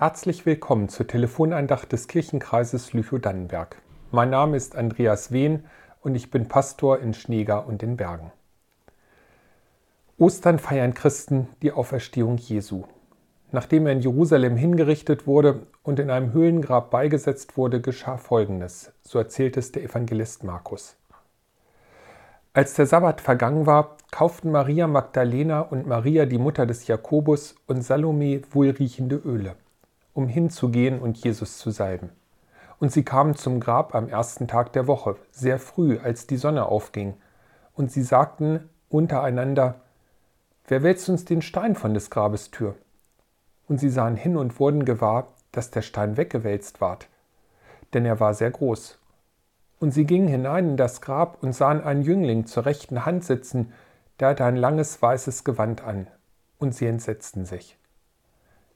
Herzlich willkommen zur Telefonandacht des Kirchenkreises Lüchow-Dannenberg. Mein Name ist Andreas Wehn und ich bin Pastor in Schneegar und den Bergen. Ostern feiern Christen die Auferstehung Jesu. Nachdem er in Jerusalem hingerichtet wurde und in einem Höhlengrab beigesetzt wurde, geschah Folgendes, so erzählt es der Evangelist Markus. Als der Sabbat vergangen war, kauften Maria Magdalena und Maria, die Mutter des Jakobus, und Salome wohlriechende Öle um hinzugehen und Jesus zu salben. Und sie kamen zum Grab am ersten Tag der Woche, sehr früh, als die Sonne aufging. Und sie sagten untereinander, Wer wälzt uns den Stein von des Grabes Tür? Und sie sahen hin und wurden gewahr, dass der Stein weggewälzt ward, denn er war sehr groß. Und sie gingen hinein in das Grab und sahen einen Jüngling zur rechten Hand sitzen, der hatte ein langes weißes Gewand an, und sie entsetzten sich.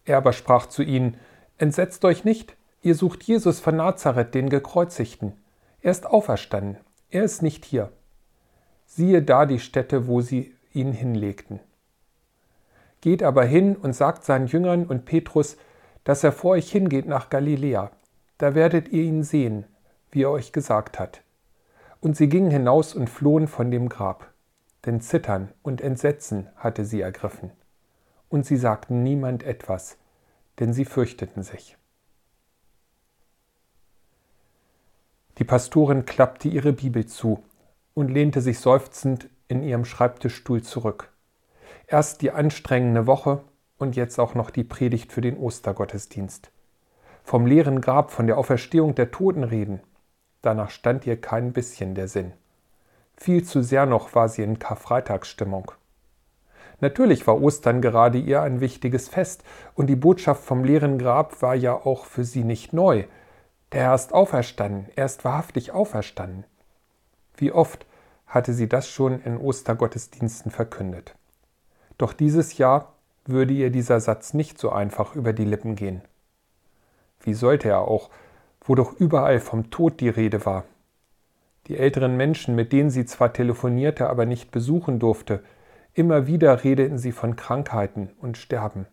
Er aber sprach zu ihnen, Entsetzt euch nicht, ihr sucht Jesus von Nazareth, den Gekreuzigten. Er ist auferstanden, er ist nicht hier. Siehe da die Stätte, wo sie ihn hinlegten. Geht aber hin und sagt seinen Jüngern und Petrus, dass er vor euch hingeht nach Galiläa. Da werdet ihr ihn sehen, wie er euch gesagt hat. Und sie gingen hinaus und flohen von dem Grab, denn Zittern und Entsetzen hatte sie ergriffen und sie sagten niemand etwas, denn sie fürchteten sich. Die Pastorin klappte ihre Bibel zu und lehnte sich seufzend in ihrem Schreibtischstuhl zurück. Erst die anstrengende Woche und jetzt auch noch die Predigt für den Ostergottesdienst. Vom leeren Grab, von der Auferstehung der Toten reden. Danach stand ihr kein bisschen der Sinn. Viel zu sehr noch war sie in Karfreitagsstimmung. Natürlich war Ostern gerade ihr ein wichtiges Fest, und die Botschaft vom leeren Grab war ja auch für sie nicht neu. Der Herr ist auferstanden, er ist wahrhaftig auferstanden. Wie oft hatte sie das schon in Ostergottesdiensten verkündet. Doch dieses Jahr würde ihr dieser Satz nicht so einfach über die Lippen gehen. Wie sollte er auch, wo doch überall vom Tod die Rede war? Die älteren Menschen, mit denen sie zwar telefonierte, aber nicht besuchen durfte, Immer wieder redeten sie von Krankheiten und Sterben.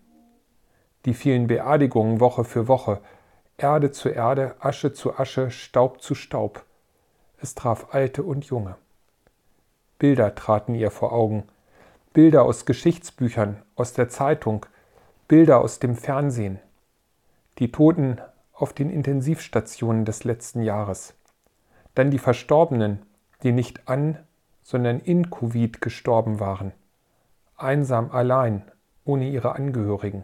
Die vielen Beerdigungen Woche für Woche, Erde zu Erde, Asche zu Asche, Staub zu Staub. Es traf Alte und Junge. Bilder traten ihr vor Augen, Bilder aus Geschichtsbüchern, aus der Zeitung, Bilder aus dem Fernsehen. Die Toten auf den Intensivstationen des letzten Jahres. Dann die Verstorbenen, die nicht an, sondern in Covid gestorben waren einsam allein, ohne ihre Angehörigen.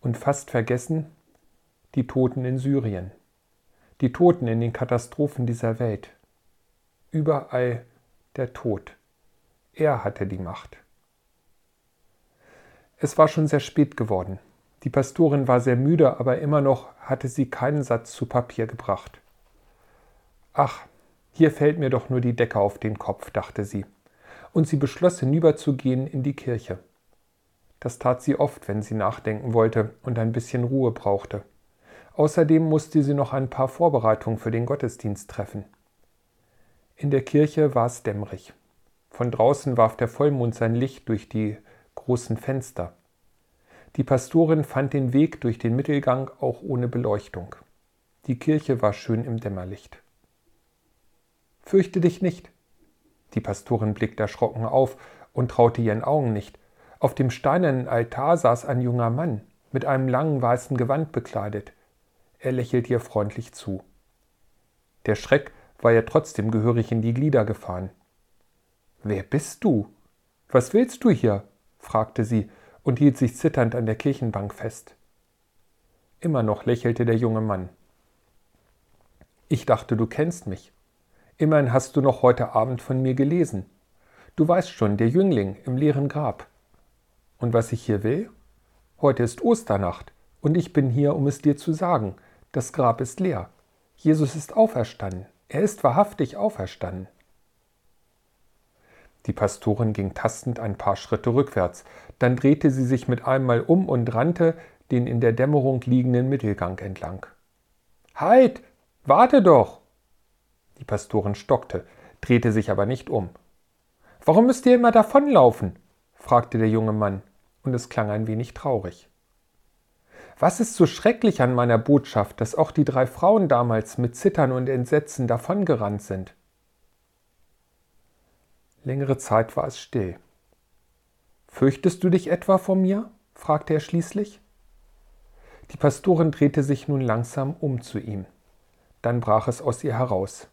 Und fast vergessen die Toten in Syrien, die Toten in den Katastrophen dieser Welt. Überall der Tod. Er hatte die Macht. Es war schon sehr spät geworden. Die Pastorin war sehr müde, aber immer noch hatte sie keinen Satz zu Papier gebracht. Ach, hier fällt mir doch nur die Decke auf den Kopf, dachte sie und sie beschloss hinüberzugehen in die Kirche. Das tat sie oft, wenn sie nachdenken wollte und ein bisschen Ruhe brauchte. Außerdem musste sie noch ein paar Vorbereitungen für den Gottesdienst treffen. In der Kirche war es dämmerig. Von draußen warf der Vollmond sein Licht durch die großen Fenster. Die Pastorin fand den Weg durch den Mittelgang auch ohne Beleuchtung. Die Kirche war schön im Dämmerlicht. Fürchte dich nicht, die Pastorin blickte erschrocken auf und traute ihren Augen nicht. Auf dem steinernen Altar saß ein junger Mann, mit einem langen weißen Gewand bekleidet. Er lächelte ihr freundlich zu. Der Schreck war ihr trotzdem gehörig in die Glieder gefahren. Wer bist du? Was willst du hier? fragte sie und hielt sich zitternd an der Kirchenbank fest. Immer noch lächelte der junge Mann. Ich dachte, du kennst mich. Immerhin hast du noch heute Abend von mir gelesen. Du weißt schon, der Jüngling im leeren Grab. Und was ich hier will? Heute ist Osternacht und ich bin hier, um es dir zu sagen. Das Grab ist leer. Jesus ist auferstanden. Er ist wahrhaftig auferstanden. Die Pastorin ging tastend ein paar Schritte rückwärts, dann drehte sie sich mit einmal um und rannte den in der Dämmerung liegenden Mittelgang entlang. Halt! Warte doch! Die Pastorin stockte, drehte sich aber nicht um. Warum müsst ihr immer davonlaufen? fragte der junge Mann, und es klang ein wenig traurig. Was ist so schrecklich an meiner Botschaft, dass auch die drei Frauen damals mit Zittern und Entsetzen davongerannt sind? Längere Zeit war es still. Fürchtest du dich etwa vor mir? fragte er schließlich. Die Pastorin drehte sich nun langsam um zu ihm. Dann brach es aus ihr heraus.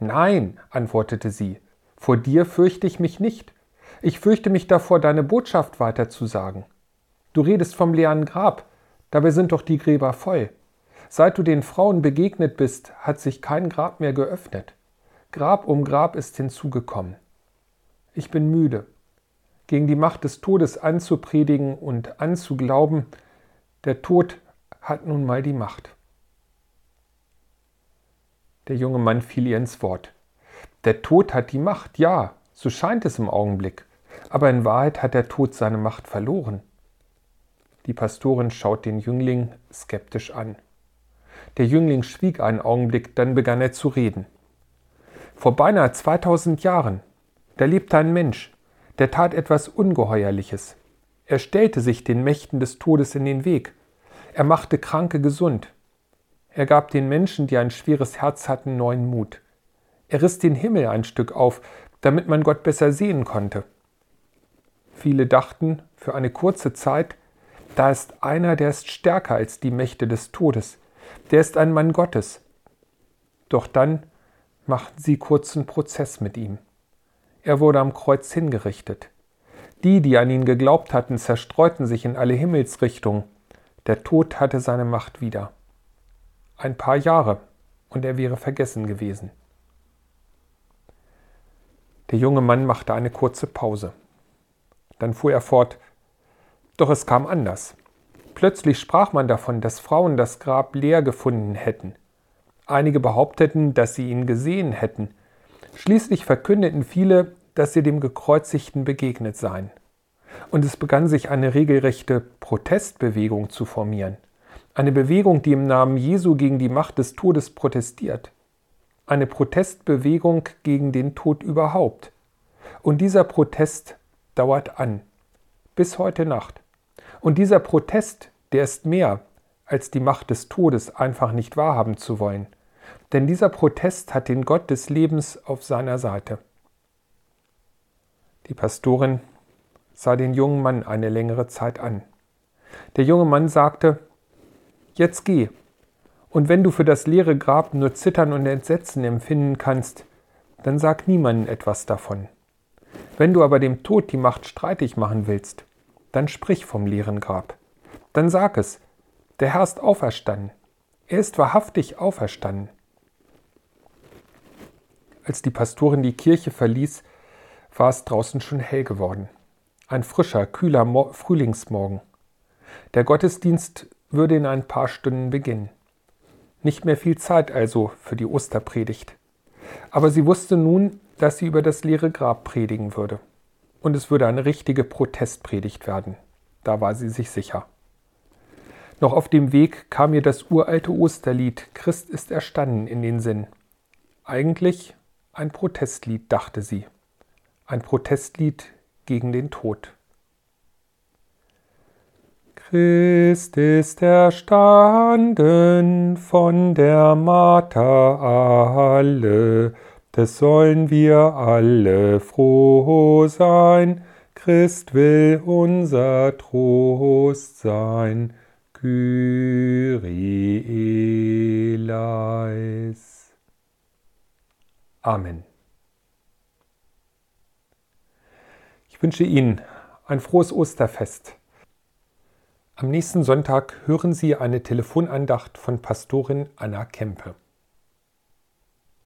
Nein, antwortete sie, vor dir fürchte ich mich nicht. Ich fürchte mich davor, deine Botschaft weiterzusagen. Du redest vom leeren Grab, dabei sind doch die Gräber voll. Seit du den Frauen begegnet bist, hat sich kein Grab mehr geöffnet. Grab um Grab ist hinzugekommen. Ich bin müde. Gegen die Macht des Todes anzupredigen und anzuglauben, der Tod hat nun mal die Macht. Der junge Mann fiel ihr ins Wort. Der Tod hat die Macht, ja, so scheint es im Augenblick, aber in Wahrheit hat der Tod seine Macht verloren. Die Pastorin schaut den Jüngling skeptisch an. Der Jüngling schwieg einen Augenblick, dann begann er zu reden. Vor beinahe 2000 Jahren, da lebte ein Mensch, der tat etwas Ungeheuerliches. Er stellte sich den Mächten des Todes in den Weg. Er machte Kranke gesund. Er gab den Menschen, die ein schweres Herz hatten, neuen Mut. Er riss den Himmel ein Stück auf, damit man Gott besser sehen konnte. Viele dachten für eine kurze Zeit, da ist einer, der ist stärker als die Mächte des Todes, der ist ein Mann Gottes. Doch dann machten sie kurzen Prozess mit ihm. Er wurde am Kreuz hingerichtet. Die, die an ihn geglaubt hatten, zerstreuten sich in alle Himmelsrichtungen. Der Tod hatte seine Macht wieder. Ein paar Jahre, und er wäre vergessen gewesen. Der junge Mann machte eine kurze Pause. Dann fuhr er fort Doch es kam anders. Plötzlich sprach man davon, dass Frauen das Grab leer gefunden hätten. Einige behaupteten, dass sie ihn gesehen hätten. Schließlich verkündeten viele, dass sie dem Gekreuzigten begegnet seien. Und es begann sich eine regelrechte Protestbewegung zu formieren. Eine Bewegung, die im Namen Jesu gegen die Macht des Todes protestiert. Eine Protestbewegung gegen den Tod überhaupt. Und dieser Protest dauert an. Bis heute Nacht. Und dieser Protest, der ist mehr als die Macht des Todes einfach nicht wahrhaben zu wollen. Denn dieser Protest hat den Gott des Lebens auf seiner Seite. Die Pastorin sah den jungen Mann eine längere Zeit an. Der junge Mann sagte, Jetzt geh, und wenn du für das leere Grab nur Zittern und Entsetzen empfinden kannst, dann sag niemandem etwas davon. Wenn du aber dem Tod die Macht streitig machen willst, dann sprich vom leeren Grab. Dann sag es, der Herr ist auferstanden. Er ist wahrhaftig auferstanden. Als die Pastorin die Kirche verließ, war es draußen schon hell geworden. Ein frischer, kühler Mo Frühlingsmorgen. Der Gottesdienst würde in ein paar Stunden beginnen. Nicht mehr viel Zeit also für die Osterpredigt. Aber sie wusste nun, dass sie über das leere Grab predigen würde. Und es würde eine richtige Protestpredigt werden. Da war sie sich sicher. Noch auf dem Weg kam ihr das uralte Osterlied Christ ist erstanden in den Sinn. Eigentlich ein Protestlied, dachte sie ein Protestlied gegen den Tod. Christ ist erstanden von der Marter alle, des sollen wir alle froh sein. Christ will unser Trost sein. Kyrie. Amen. Ich wünsche Ihnen ein frohes Osterfest. Am nächsten Sonntag hören Sie eine Telefonandacht von Pastorin Anna Kempe.